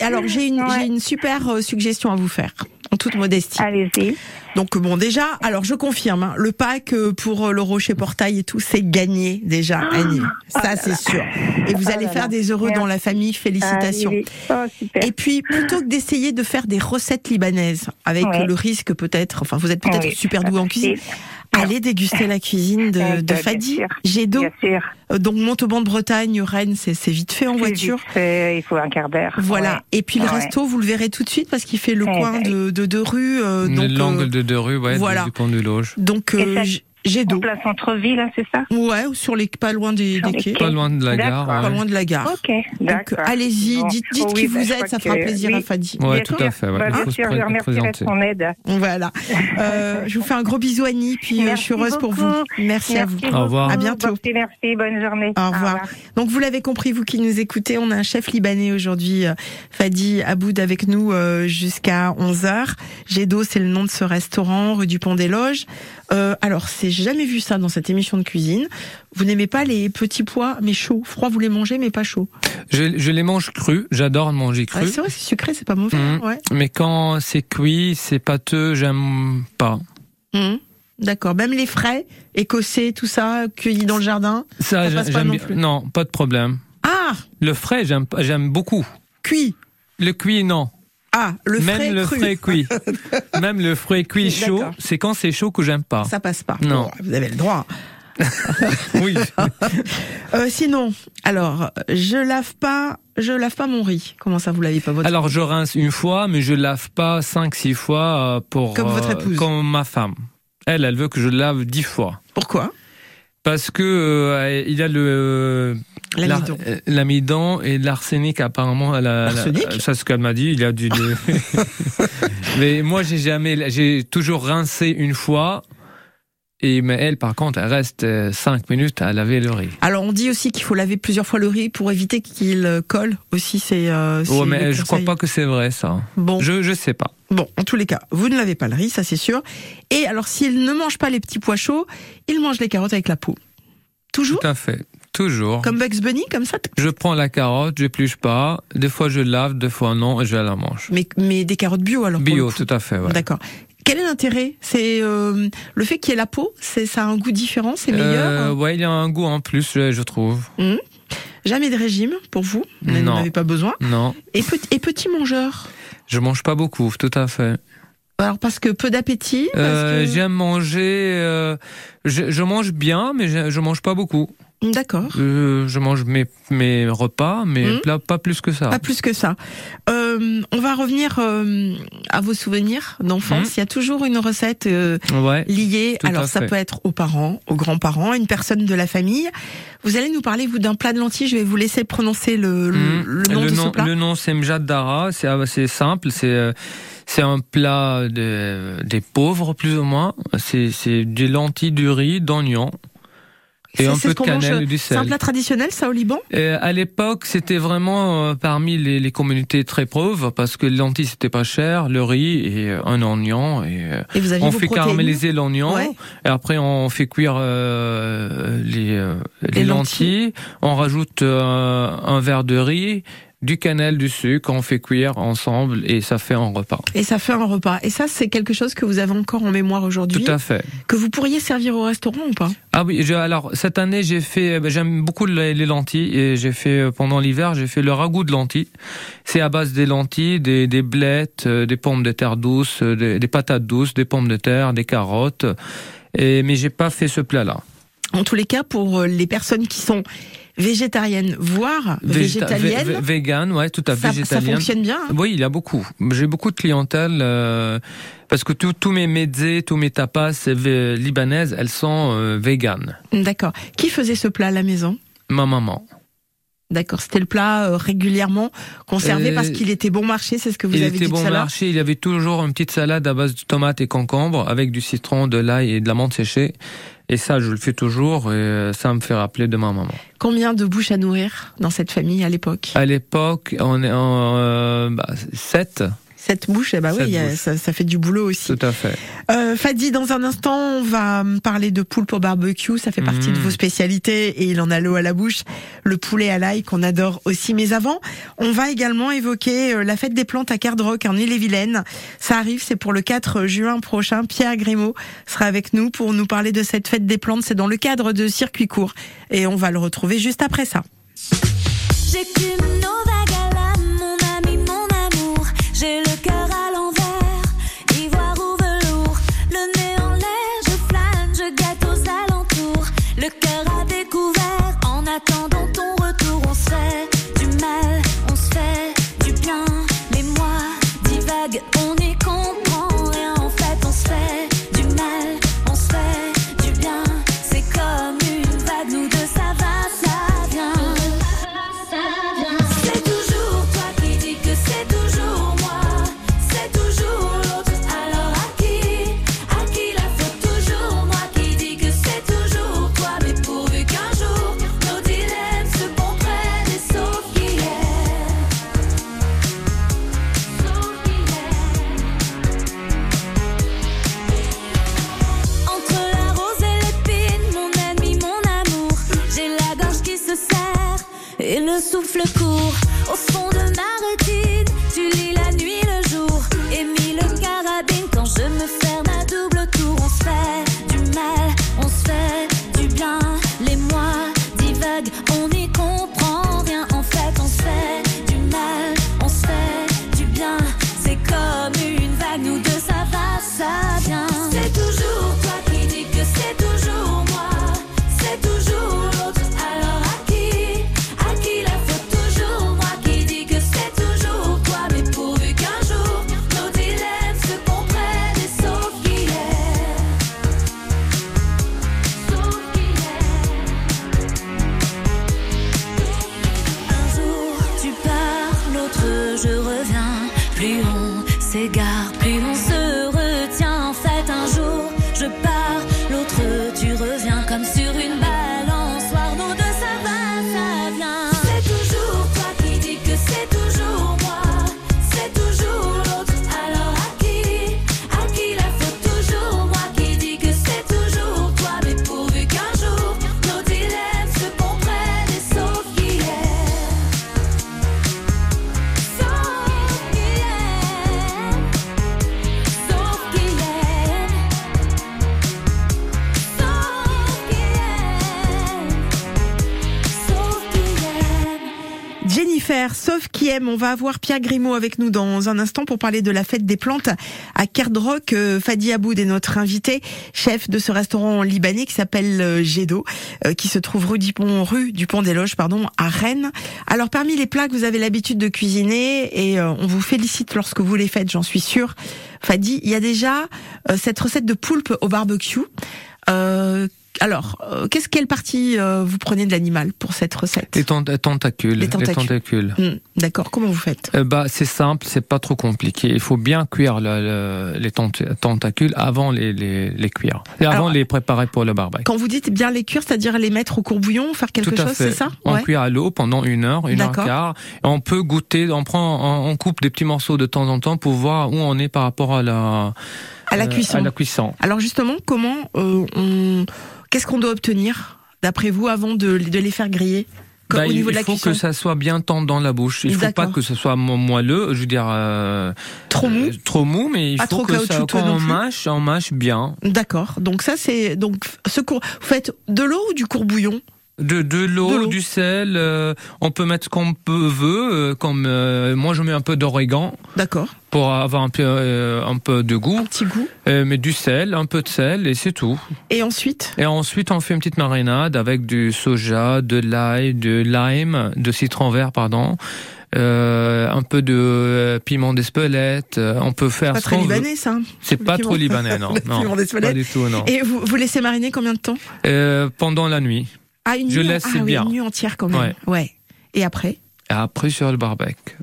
Alors j'ai une, Ouais. j'ai une super euh, suggestion à vous faire, en toute modestie. Allez-y. Donc bon déjà, alors je confirme, hein, le pack euh, pour euh, le Rocher Portail et tout, c'est gagné déjà, Annie. Ça c'est sûr. Et vous Oh allez là faire là. des heureux dans la famille, félicitations. Ah. Oh, super. Et puis, plutôt que d'essayer de faire des recettes libanaises, avec Ouais. le risque peut-être, enfin vous êtes peut-être Oui, super doué en cuisine, allez déguster la cuisine de, Euh, de bien Fadi. sûr. J'ai d'eau. Bien sûr. Euh, Donc Montauban de Bretagne, Rennes, c'est c'est vite fait en voiture. vite fait, il faut un quart d'heure. Voilà. Ouais. Et puis le Ouais. resto, vous le verrez tout de suite parce qu'il fait le Eh coin ben. de, de deux rues. euh, donc, L'angle euh, de deux rues, ouais, voilà. du pont du Loge. donc euh, j'ai d'eau. Plein centre-ville, hein, c'est ça? Ouais, ou sur les pas loin des, Sur des quais. quais. Pas loin de la gare. Pas loin de la gare. Ok, Donc d'accord. allez-y, Bon. dites, dites Oh qui oui, vous bah, je êtes, ça fera que- plaisir à. Fadi. Ouais, Bien tout sûr. à fait. ouais. Bah, bien faut se sûr, je remercierai son aide. Voilà. Euh, je vous fais un gros bisou Annie, puis euh, je Merci suis heureuse pour vous. Merci, à vous. beaucoup. Au revoir. À bientôt. Merci, merci, bonne journée. Au revoir. Donc vous l'avez compris, vous qui nous écoutez, on a un chef libanais aujourd'hui, euh, Fadi Aboud avec nous euh, jusqu'à 11h. Gédo, c'est le nom de ce restaurant, rue du Pont des Loges. Euh, alors, c'est jamais vu ça dans cette émission de cuisine. Vous n'aimez pas les petits pois, mais chauds. Froids, vous les mangez, mais pas chauds. Je, je les mange crus. J'adore manger Ah, cru. c'est vrai, c'est sucré, c'est pas mauvais. Mhm. Ouais. Mais quand c'est cuit, c'est pâteux, j'aime pas. Mhm. D'accord. Même les frais, écossais, tout ça, cueillis dans le jardin. Ça, Ça passe pas j'aime non plus. Non, pas de problème. Ah, Le frais, j'aime beaucoup. cuit. Le cuit, non. Ah, le Même frais le cru. frais cuit. Même le frais cuit chaud, c'est quand c'est chaud que j'aime pas. Ça passe pas. Non. Bon, vous avez le droit. Oui. Euh, sinon, alors, je lave pas, je lave pas mon riz. Comment ça, vous lavez pas votre Alors je rince une fois, mais je lave pas cinq, six fois euh, pour Comme votre épouse. comme ma femme. Elle, elle veut que je lave dix fois. Pourquoi? Parce que euh, il y a le L'amidon. l'ar- euh, l'amidon et l'arsenic apparemment. Elle a- elle a- L'arsenic? Ça, c'est ce qu'elle m'a dit. Il y a du. de- mais moi, j'ai jamais, j'ai toujours rincé une fois. Et mais elle, par contre, elle reste euh, cinq minutes à laver le riz. Alors, on dit aussi qu'il faut laver plusieurs fois le riz pour éviter qu'il euh, colle. Aussi, c'est. Euh, Ouais, mais je crois pas que c'est vrai ça. Bon. Je je sais pas. Bon, en tous les cas, vous ne lavez pas le riz, ça c'est sûr. Et alors, s'il ne mange pas les petits pois chauds, il mange les carottes avec la peau. Toujours Tout à fait. Toujours. Comme Bugs Bunny, comme ça Je prends la carotte, j'épluche pas. Des fois je lave, des fois non, et je la mange. mais, mais des carottes bio alors Bio, tout à fait. Ouais. D'accord. Quel est l'intérêt? C'est euh, le fait qu'il y ait la peau, c'est ça a un goût différent, c'est meilleur. Euh, ouais, il y a un goût en plus, je, trouve. Hum. Jamais de régime pour vous, vous n'en Non. avez pas besoin. Non, Et, pe- et petit mangeur? je mange pas beaucoup, tout à fait. Alors parce que peu d'appétit. Euh, que- J'aime manger. euh, je, je mange bien, mais je, je mange pas beaucoup. D'accord. Euh, je mange mes, mes repas, mais Mhm. là, pas plus que ça. Pas plus que ça. Euh, on va revenir euh, à vos souvenirs d'enfance. Mhm. Il y a toujours une recette euh, Ouais. liée. Alors ça fait. peut être aux parents, aux grands-parents, à une personne de la famille. Vous allez nous parler vous d'un plat de lentilles. Je vais vous laisser prononcer le, le- le nom de nom, ce plat. le nom, c'est Mjad Dara. C'est assez simple. C'est euh, c'est un plat de, des pauvres, plus ou moins. C'est c'est des lentilles, du riz, d'oignons et un peu de cannelle du C'est un sel. plat traditionnel, ça, au Liban? Euh, à l'époque, c'était vraiment euh, parmi les, les communautés très pauvres parce que les lentilles c'était pas cher, le riz et euh, un oignon et, euh, Et vous on fait caraméliser l'oignon Ouais. et après on fait cuire euh, les, euh, les Les lentilles. lentilles. On rajoute euh, un verre de riz, du cannelle, du sucre, on fait cuire ensemble et ça fait un repas. Et ça fait un repas. Et ça, c'est quelque chose que vous avez encore en mémoire aujourd'hui. Tout à fait. Que vous pourriez servir au restaurant ou pas? Ah oui, je, alors cette année j'ai fait, euh, ben, j'aime beaucoup les, les lentilles et j'ai fait euh, pendant l'hiver j'ai fait le ragoût de lentilles. C'est à base des lentilles, des, des blettes, euh, des pommes de terre douces, des, des patates douces, des pommes de terre, des carottes. Et, mais j'ai pas fait ce plat-là. En tous les cas, pour les personnes qui sont végétariennes, voire Végéta- végétaliennes, vé- vegan, ouais, tout à fait ça, ça fonctionne bien. hein Oui, il y a beaucoup. J'ai beaucoup de clientèle euh, parce que tous mes mezzés, tous mes tapas euh, libanaises, elles sont euh, véganes. D'accord. Qui faisait ce plat à la maison? Ma maman. D'accord. C'était le plat euh, régulièrement conservé Euh, parce qu'il était bon marché, c'est ce que vous il avez était dit bon tout à l'heure? marché. Il y avait toujours une petite salade à base de tomates et concombres avec du citron, de l'ail et de la menthe séchée. Et ça, je le fais toujours et euh, ça me fait rappeler de ma maman. Combien de bouches à nourrir dans cette famille à l'époque? À l'époque, on est en euh, bah, 7. Sept bouches, eh ben oui, bouches. ça, ça fait du boulot aussi. Tout à fait. Euh, Fadi, dans un instant, on va parler de poulpe au barbecue. Ça fait partie de vos spécialités et il en a l'eau à la bouche. Le poulet à l'ail qu'on adore aussi. Mais avant, on va également évoquer euh, la fête des plantes à Cardrock en Ille-et-Vilaine. Ça arrive, c'est pour le 4 juin prochain. Pierre Grimaud sera avec nous pour nous parler de cette fête des plantes. C'est dans le cadre de circuit court et on va le retrouver juste après ça. J'écume on va avoir Pierre Grimaud avec nous dans un instant pour parler de la fête des plantes à Kerdrock. Euh, Fadi Aboud est notre invité, chef de ce restaurant libanais qui s'appelle euh, Gédo, euh, qui se trouve rue du Pont, des Loges, pardon, à Rennes. Alors parmi les plats que vous avez l'habitude de cuisiner et on vous félicite lorsque vous les faites, j'en suis sûre. Fadi, il y a déjà cette recette de poulpe au barbecue. Alors, euh, qu'est-ce quelle partie euh, vous prenez de l'animal pour cette recette? Les tent- tentacules. Les tentacules. tentacules. Hmm, D'accord, comment vous faites? Euh, bah, c'est simple, c'est pas trop compliqué. Il faut bien cuire le- le- les tent- tentacules avant les, les, les cuire. Et avant Alors, les préparer pour le barbecue. Quand vous dites bien les cuire, c'est-à-dire les mettre au courbouillon, faire quelque Tout à chose, c'est ça? On Ouais. cuit à l'eau pendant une heure, une heure quart. Et on peut goûter, on prend, on, on coupe des petits morceaux de temps en temps pour voir où on est par rapport à la À la euh, cuisson. à la cuisson. Alors justement, comment euh, on... qu'est-ce qu'on doit obtenir d'après vous avant de, de les faire griller Bah, au il niveau de la il faut cuisson que ça soit bien tendre dans la bouche. Il faut pas que ce soit mo- moelleux, je veux dire euh, Trop mou euh, trop mou, mais il Pas faut trop que ça, quand on mâche, on mâche bien. D'accord. Donc ça c'est donc ce cours. Vous faites de l'eau ou du courbouillon De, de l'eau, du sel, euh, on peut mettre ce qu'on peut veut, euh, comme euh, moi je mets un peu d'origan. D'accord. Pour avoir un peu, euh, un peu de goût. Un petit goût. mais du sel, un peu de sel et c'est tout. Et ensuite? Et ensuite, on fait une petite marinade avec du soja, de l'ail, de lime, de citron vert, pardon. Euh, un peu de euh, piment d'Espelette. euh, On peut faire Pas ce très qu'on veut. libanais ça. hein, C'est pas piment. trop libanais, non. Non piment d'Espelette. pas du tout, non. Et vous, vous laissez mariner combien de temps? Euh, pendant la nuit. Ah une Je nuit, laisse ah, oui, bien. une nuit entière quand même. Ouais. Ouais. Et après Et après sur le barbecue.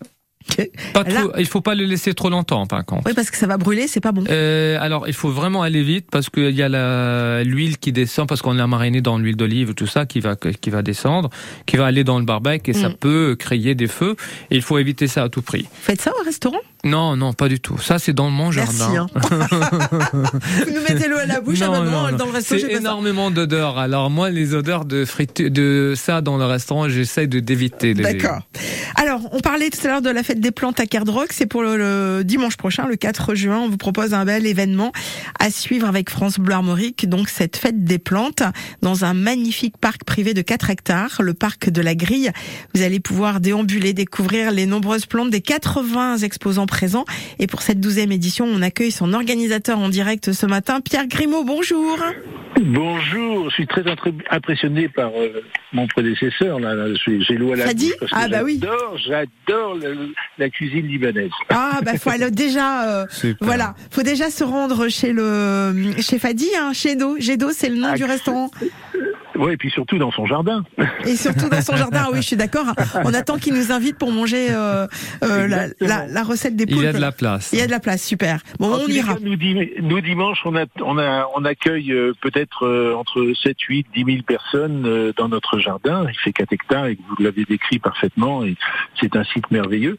Pas Là- trop, il faut pas le laisser trop longtemps, par contre. Oui parce que ça va brûler, c'est pas bon. Euh, alors, il faut vraiment aller vite parce qu'il y a la- l'huile qui descend parce qu'on l'a mariné dans l'huile d'olive, tout ça qui va qui va descendre, qui va aller dans le barbecue et ça Mm. peut créer des feux. Et il faut éviter ça à tout prix. Faites ça au restaurant? Non, non, pas du tout. Ça, c'est dans mon Merci, jardin. Vous nous mettez l'eau à la bouche, ah bah non, dans le resto j'ai C'est énormément d'odeurs. Alors moi, les odeurs de fritu- de ça dans le restaurant, j'essaie de d'éviter. D'accord. Alors, on parlait tout à l'heure de la fête des plantes à Cardrock. C'est pour le, le dimanche prochain, le 4 juin. On vous propose un bel événement à suivre avec France Bleu Armorique. Donc, cette fête des plantes dans un magnifique parc privé de 4 hectares, le parc de la Grille. Vous allez pouvoir déambuler, découvrir les nombreuses plantes des 80 exposants présents. Et pour cette douzième édition, on accueille son organisateur en direct ce matin, Pierre Grimaud. Bonjour. Bonjour, je suis très impressionné par euh, mon prédécesseur. Là, là, j'ai l'eau à la parce que Ah, bah oui. J'adore, j'adore le- la cuisine libanaise. Ah bah faut aller déjà euh, voilà, faut déjà se rendre chez le chez Fadi hein, chez Do. Gedo, c'est le nom du restaurant. Oui, et puis surtout dans son jardin. Et surtout dans son jardin. Ah oui, je suis d'accord. On attend qu'il nous invite pour manger euh, euh, la, la, la recette des Il poulpes. y a de la place. Il y a de la place, super. Bon, En on ira. cas, nous, nous, dimanche, on, a, on, a, on accueille euh, peut-être euh, entre 7, 8, 10 000 personnes euh, dans notre jardin. Il fait 4 hectares et vous l'avez décrit parfaitement et c'est un site merveilleux.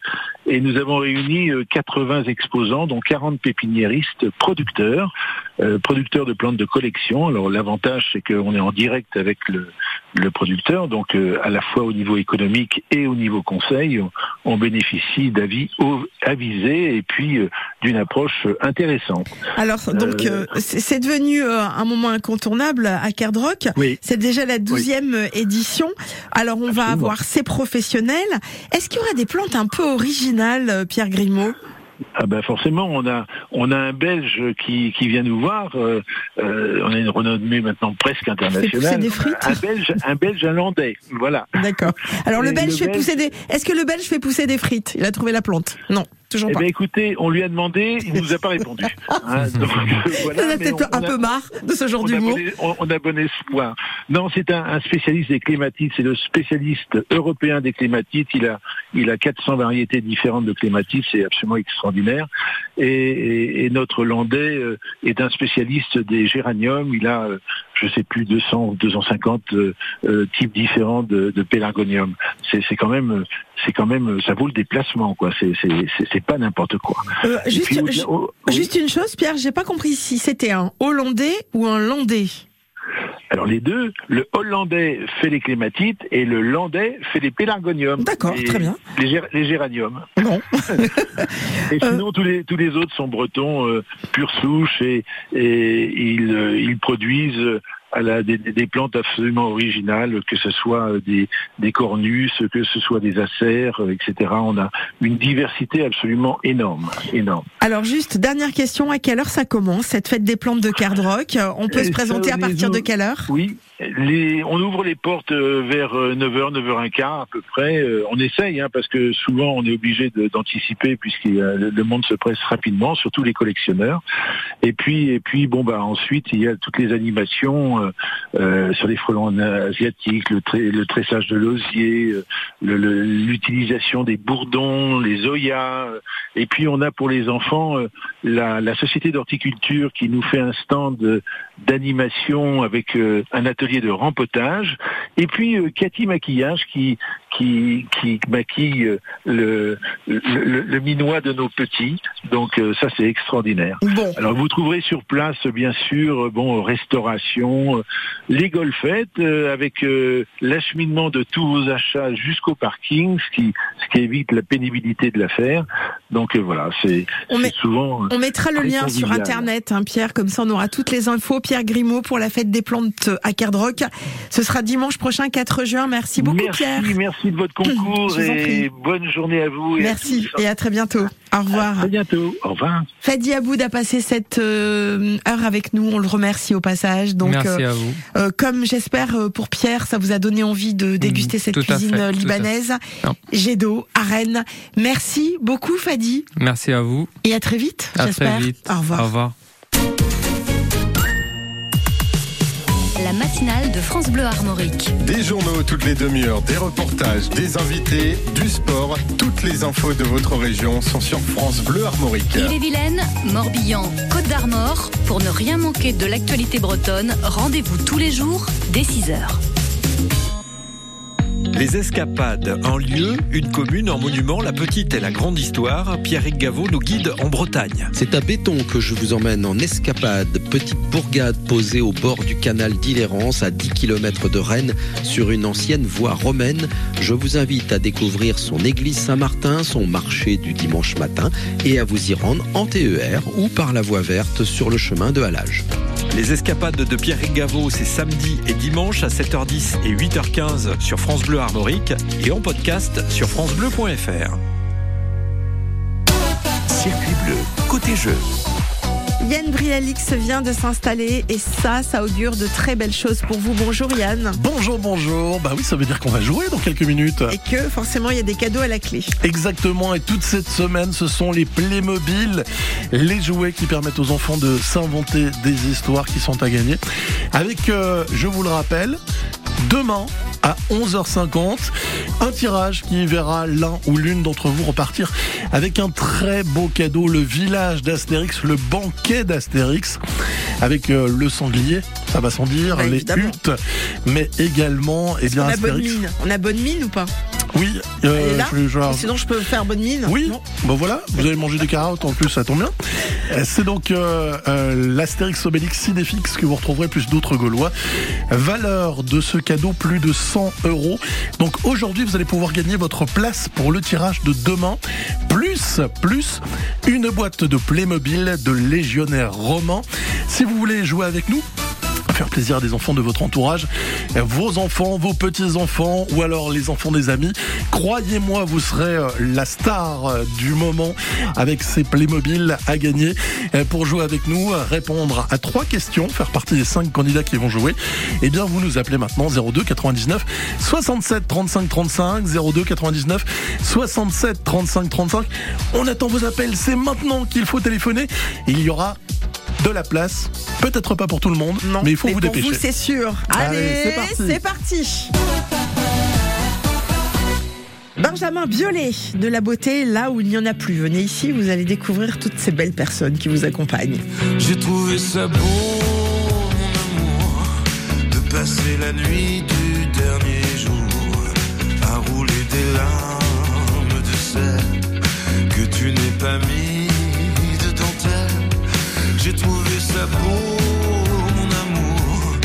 Et nous avons réuni euh, 80 exposants, dont 40 pépiniéristes producteurs, euh, producteurs de plantes de collection. Alors l'avantage, c'est qu'on est en direct avec le, le producteur, donc euh, à la fois au niveau économique et au niveau conseil, on, on bénéficie d'avis avisés et puis euh, d'une approche euh, intéressante. Alors donc Euh, euh, c'est devenu euh, un moment incontournable à Cardrock. Oui. C'est déjà la douzième édition. Alors on va avoir ces professionnels. Est-ce qu'il y aura des plantes un peu originales, euh, Pierre Grimaud? Ah ben forcément, on a on a un Belge qui, qui vient nous voir. euh, euh, on a une renommée maintenant presque pousser internationale. des frites Un Belge, un Belge. Voilà. D'accord. Alors le Belge le fait Belge- pousser des. Est-ce que le Belge fait pousser des frites? Il a trouvé la plante? Non, toujours Eh pas. bien, écoutez, on lui a demandé, il nous a pas répondu. Hein, donc, euh, voilà, Il en a peut-être un a- peu marre de ce genre d'humour. on, on a bon espoir. Non, c'est un, un spécialiste des clématites, c'est le spécialiste européen des clématites. Il a, il a 400 variétés différentes de clématites, c'est absolument extraordinaire. Et, et- et notre Landais euh, est un spécialiste des géraniums. Il a, euh, je sais plus, 200, 250 euh, euh, types différents de, de pélargonium. C'est quand même, c'est quand même, ça vaut le déplacement, quoi. C'est pas n'importe quoi. Euh, Et juste, puis, au- ju- au- juste une chose, Pierre, j'ai pas compris si c'était un Hollandais ou un Landais. Alors les deux, le hollandais fait les clématites et le landais fait les pélargoniums. D'accord, Et très bien. Les, gér- les géraniums. Et sinon tous les tous les autres sont bretons euh, pure souche et et ils euh, ils produisent euh, à la, des, des- plantes absolument originales, que ce soit euh, des, des cornus, que ce soit des acères, euh, etc. On a une diversité absolument énorme, énorme. Alors juste, dernière question, à quelle heure ça commence, cette fête des plantes de Cardrock? On peut se présenter à partir de quelle heure? Oui, on ouvre les portes euh, vers 9h, 9h15 à peu près. Euh, On essaye, hein, parce que souvent on est obligé d'anticiper puisque le monde se presse rapidement, surtout les collectionneurs. Et puis, et puis, bon bah ensuite il y a toutes les animations euh, euh, sur les frelons asiatiques, le, tressage de l'osier, euh, l'utilisation des bourdons, les oyas. euh, Et puis on a pour les enfants euh, la, société d'horticulture qui nous fait un stand d'animation avec euh, un atelier de rempotage. Et puis euh, Cathy Maquillage qui qui, qui maquille euh, le, le, le- minois de nos petits. Donc euh, ça c'est extraordinaire. Bon. Alors vous trouverez sur place bien sûr euh, bon restauration, euh, les golfettes euh, avec euh, l'acheminement de tous vos achats jusqu'au parking, ce qui ce qui évite la pénibilité de l'affaire. Donc euh, voilà, c'est souvent On mettra le lien sur internet, hein, Pierre, comme ça on aura toutes les infos. Pierre Grimaud pour la fête des plantes à Cardrock. Ce sera dimanche prochain, 4 juin. Merci beaucoup, merci, Pierre. Merci de votre concours et bonne journée à vous. Et Merci et à très bientôt. Au revoir. À très bientôt. Au revoir. Fadi Aboud a passé cette euh, heure avec nous. On le remercie au passage. Donc, Merci à vous. euh, comme j'espère euh, pour Pierre, ça vous a donné envie de déguster cette cuisine fait, euh, libanaise. Jet d'eau à Rennes. Merci beaucoup, Fadi. Merci à vous. Et à très vite, À j'espère. très vite. Au revoir. Au revoir. La matinale de France Bleu Armorique. Des journaux toutes les demi-heures, des reportages, des invités, du sport. Toutes les infos de votre région sont sur France Bleu Armorique. Ille-et-Vilaine, Morbihan, Côte d'Armor. Pour ne rien manquer de l'actualité bretonne, rendez-vous tous les jours dès 6h. Les escapades, un lieu, une commune, un monument, la petite et la grande histoire. Pierrick Gaveau nous guide en Bretagne. C'est à Béton que je vous emmène en escapade, petite bourgade posée au bord du canal d'Illérance à 10 km de Rennes sur une ancienne voie romaine. Je vous invite à découvrir son église Saint-Martin, son marché du dimanche matin et à vous y rendre en TER ou par la voie verte sur le chemin de Halage. Les escapades de Pierrick Gaveau, c'est samedi et dimanche à 7h10 et 8h15 sur France Bleu Armorique et en podcast sur francebleu.fr. Circuit bleu, côté jeu. Yann Brialix vient de s'installer et ça, ça augure de très belles choses pour vous. Bonjour Yann. Bonjour, bonjour. Bah oui, ça veut dire qu'on va jouer dans quelques minutes. Et que forcément, il y a des cadeaux à la clé. Exactement, et toute cette semaine, ce sont les Playmobil, les jouets qui permettent aux enfants de s'inventer des histoires qui sont à gagner. Avec, euh, je vous le rappelle, demain à 11h50, un tirage qui verra l'un ou l'une d'entre vous repartir avec un très beau cadeau, le village d'Astérix, le banquet d'Astérix, avec euh, le sanglier, ça va sans dire, Bah, les évidemment. huttes, mais également, eh bien, On a bonne mine? On a bonne mine ou pas? Oui, euh, est là je- je- Sinon, je peux faire bonne mine. oui, bon voilà, vous avez mangé des carottes en plus, ça tombe bien. Euh, C'est donc euh, euh, l'Astérix Obélix Sidéfix que vous retrouverez plus d'autres Gaulois. Valeur de ce cadeau plus de 100 euros. Donc aujourd'hui, vous allez pouvoir gagner votre place pour le tirage de demain. Plus, plus une boîte de Playmobil de légionnaire romain. Si vous voulez jouer avec nous, faire plaisir à des enfants de votre entourage, vos enfants, vos petits-enfants ou alors les enfants des amis. Croyez-moi, vous serez euh, la star euh, du moment avec ces Playmobil à gagner. Euh, Pour jouer avec nous, répondre à trois questions, faire partie des cinq candidats qui vont jouer, eh bien vous nous appelez maintenant 02 99 67 35 35 02 99 67 35 35. On attend vos appels, c'est maintenant qu'il faut téléphoner. Il y aura de la place, peut-être pas pour tout le monde, mais il faut Mais vous pour dépêcher. vous, c'est sûr. Allez, Allez, c'est parti. Benjamin Biolay, de la beauté là où il n'y en a plus. Venez ici, vous allez découvrir toutes ces belles personnes qui vous accompagnent. J'ai trouvé ça beau, mon amour, de passer la nuit du dernier jour à rouler des larmes de sel que tu n'es pas mis. J'ai trouvé ça beau, mon amour.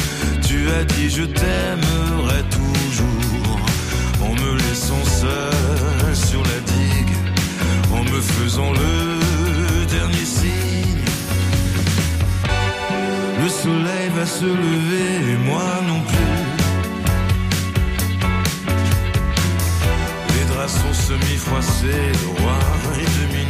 Tu as dit je t'aimerai toujours en me laissant seul sur la digue, en me faisant le dernier signe. Le soleil va se lever et moi non plus. Les draps sont semi-froissés de roi et de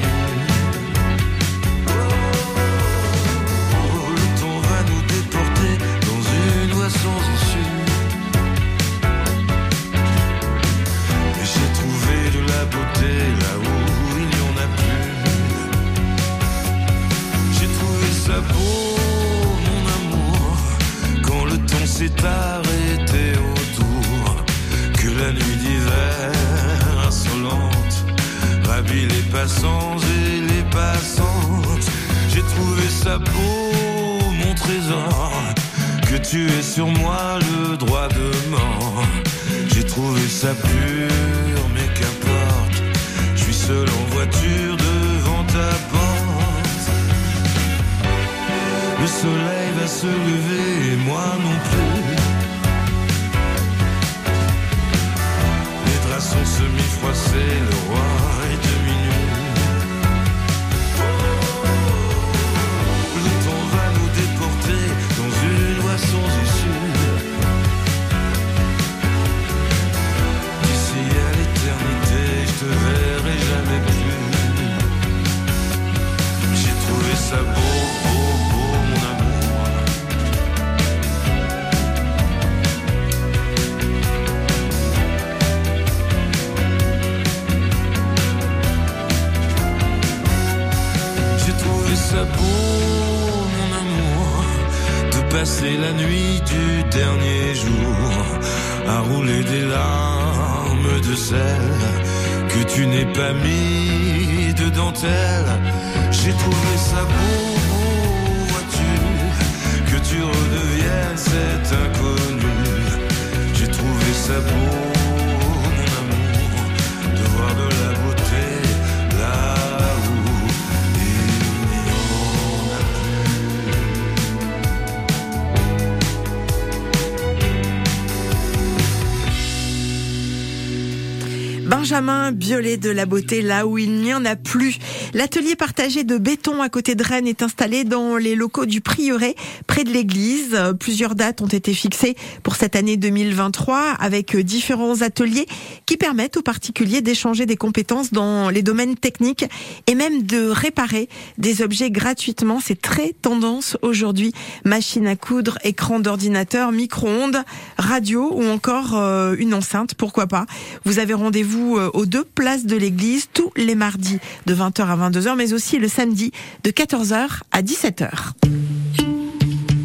Benjamin Biolay de la beauté là où il n'y en a plus. L'atelier partagé de béton à côté de Rennes est installé dans les locaux du prieuré près de l'église. Plusieurs dates ont été fixées pour cette année 2023 avec différents ateliers qui permettent aux particuliers d'échanger des compétences dans les domaines techniques et même de réparer des objets gratuitement. C'est très tendance aujourd'hui. Machine à coudre, écran d'ordinateur, micro-ondes, radio ou encore euh, une enceinte, pourquoi pas. Vous avez rendez-vous aux deux places de l'église tous les mardis de 20h à 22h, mais aussi le samedi de 14h à 17h.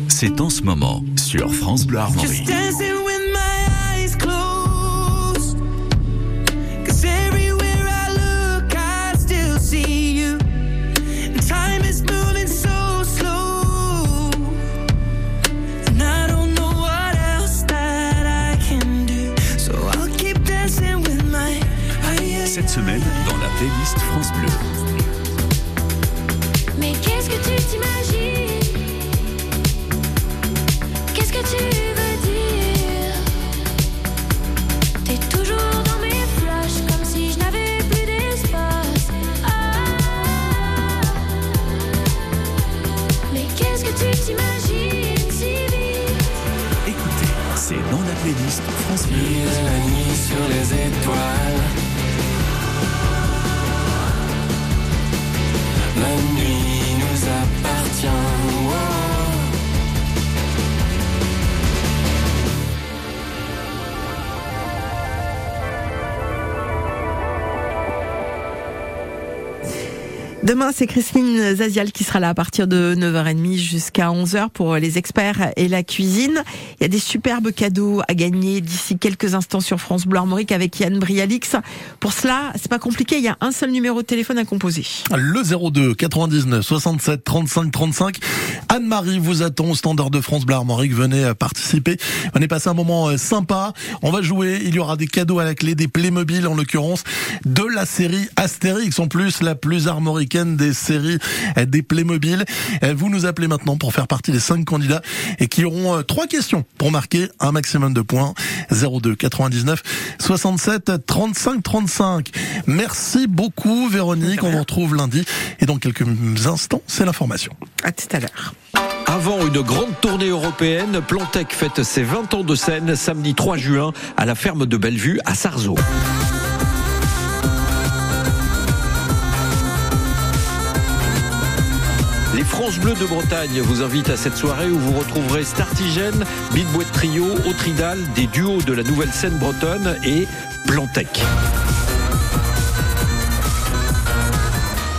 C'est en ce moment sur France Bleu Armorique. Cette semaine, dans la playlist France Bleu. Mais qu'est-ce que tu t'imagines? Qu'est-ce que tu veux dire? T'es toujours dans mes flashs comme si je n'avais plus d'espace. Ah. Mais qu'est-ce que tu t'imagines si vite? Écoutez, c'est dans la playlist France Bleu. la nuit sur les étoiles. La nuit Demain, c'est Christine Zazial qui sera là à partir de 9h30 jusqu'à 11h pour les experts et la cuisine. Il y a des superbes cadeaux à gagner d'ici quelques instants sur France Bleu Armorique avec Yann Brialix. Pour cela, c'est pas compliqué, il y a un seul numéro de téléphone à composer. Le 02 99 67 35 35. Anne-Marie vous attend au standard de France Bleu Armorique. Venez participer. Venez passer un moment euh, sympa. On va jouer. Il y aura des cadeaux à la clé, des Playmobil en l'occurrence, de la série Astérix. En plus, la plus armoricaine des séries euh, des Playmobil. Euh, Vous nous appelez maintenant pour faire partie des cinq candidats et qui auront euh, trois questions pour marquer un maximum de points. 02 99 67 35 35. Merci beaucoup Véronique. On vous retrouve lundi et dans quelques instants, c'est l'information. À tout à l'heure. Avant une grande tournée européenne, Plantec fête ses 20 ans de scène samedi 3 juin à la ferme de Bellevue à Sarzeau. France Bleues de Bretagne vous invitent à cette soirée où vous retrouverez Startigène, Big Boîte Trio, Autridal, des duos de la nouvelle scène bretonne et Plantec.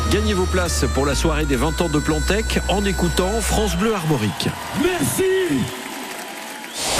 Gagnez vos places pour la soirée des 20 ans de Plantec en écoutant France Bleu Armorique. Merci